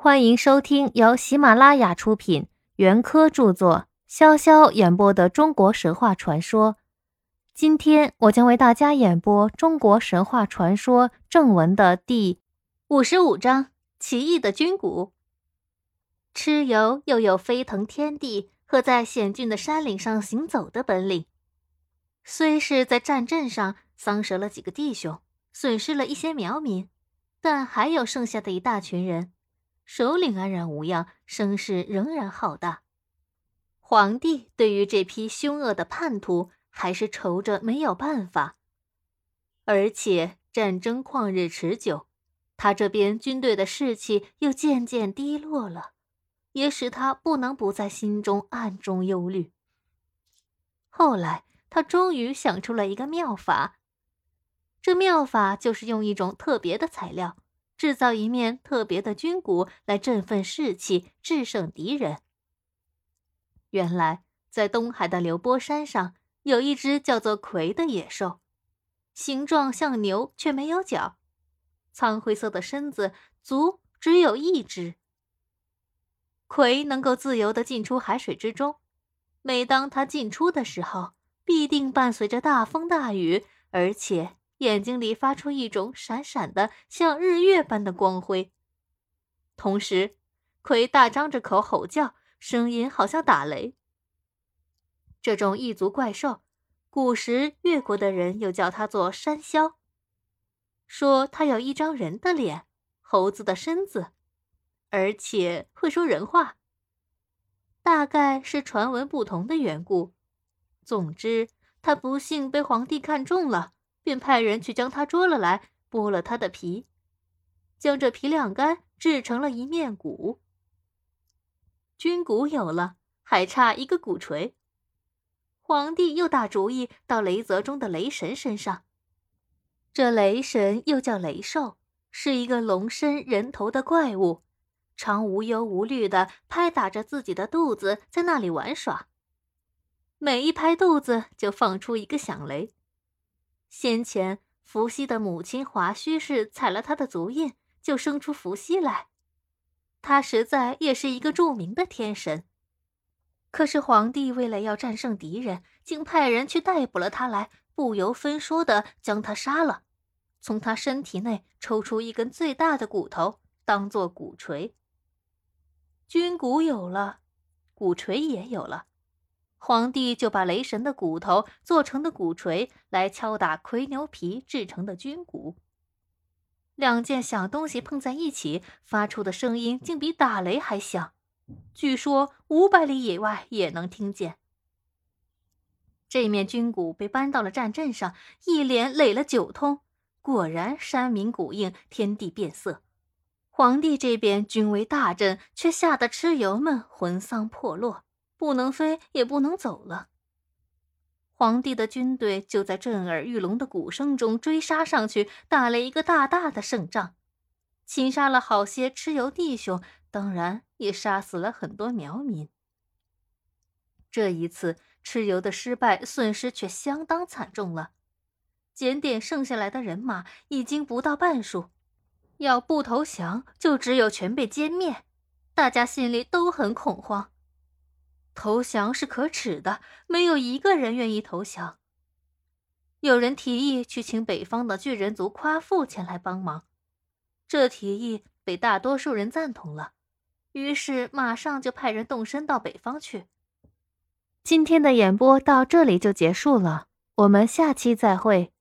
欢迎收听由喜马拉雅出品、袁科著作、潇潇演播的中国神话传说。今天我将为大家演播中国神话传说正文的第五十五章《奇异的军鼓》。蚩尤又有飞腾天地和在险峻的山岭上行走的本领，虽是在战阵上丧折了几个弟兄，损失了一些苗民，但还有剩下的一大群人。首领安然无恙，声势仍然浩大。皇帝对于这批凶恶的叛徒，还是愁着没有办法。而且战争旷日持久，他这边军队的士气又渐渐低落了，也使他不能不在心中暗中忧虑。后来，他终于想出了一个妙法。这妙法就是用一种特别的材料。制造一面特别的军鼓来振奋士气，制胜敌人。原来，在东海的流波山上，有一只叫做魁的野兽，形状像牛，却没有角，苍灰色的身子，足只有一只。魁能够自由的进出海水之中，每当它进出的时候，必定伴随着大风大雨，而且。眼睛里发出一种闪闪的、像日月般的光辉，同时，魁大张着口吼叫，声音好像打雷。这种异族怪兽，古时越国的人又叫它做山魈，说它有一张人的脸、猴子的身子，而且会说人话。大概是传闻不同的缘故，总之，他不幸被皇帝看中了。便派人去将他捉了来，剥了他的皮，将这皮晾干，制成了一面鼓。军鼓有了，还差一个鼓槌。皇帝又打主意到雷泽中的雷神身上。这雷神又叫雷兽，是一个龙身人头的怪物，常无忧无虑的拍打着自己的肚子，在那里玩耍。每一拍肚子，就放出一个响雷。先前伏羲的母亲华胥氏踩了他的足印，就生出伏羲来。他实在也是一个著名的天神。可是皇帝为了要战胜敌人，竟派人去逮捕了他来，不由分说的将他杀了，从他身体内抽出一根最大的骨头，当做鼓槌。军鼓有了，鼓槌也有了。皇帝就把雷神的骨头做成的鼓槌来敲打魁牛皮制成的军鼓。两件小东西碰在一起，发出的声音竟比打雷还响，据说五百里以外也能听见。这面军鼓被搬到了战阵上，一连垒了九通，果然山鸣谷应，天地变色。皇帝这边军威大振，却吓得蚩尤们魂丧魄落。不能飞，也不能走了。皇帝的军队就在震耳欲聋的鼓声中追杀上去，打了一个大大的胜仗，擒杀了好些蚩尤弟兄，当然也杀死了很多苗民。这一次蚩尤的失败，损失却相当惨重了。检点剩下来的人马已经不到半数，要不投降，就只有全被歼灭。大家心里都很恐慌。投降是可耻的，没有一个人愿意投降。有人提议去请北方的巨人族夸父前来帮忙，这提议被大多数人赞同了，于是马上就派人动身到北方去。今天的演播到这里就结束了，我们下期再会。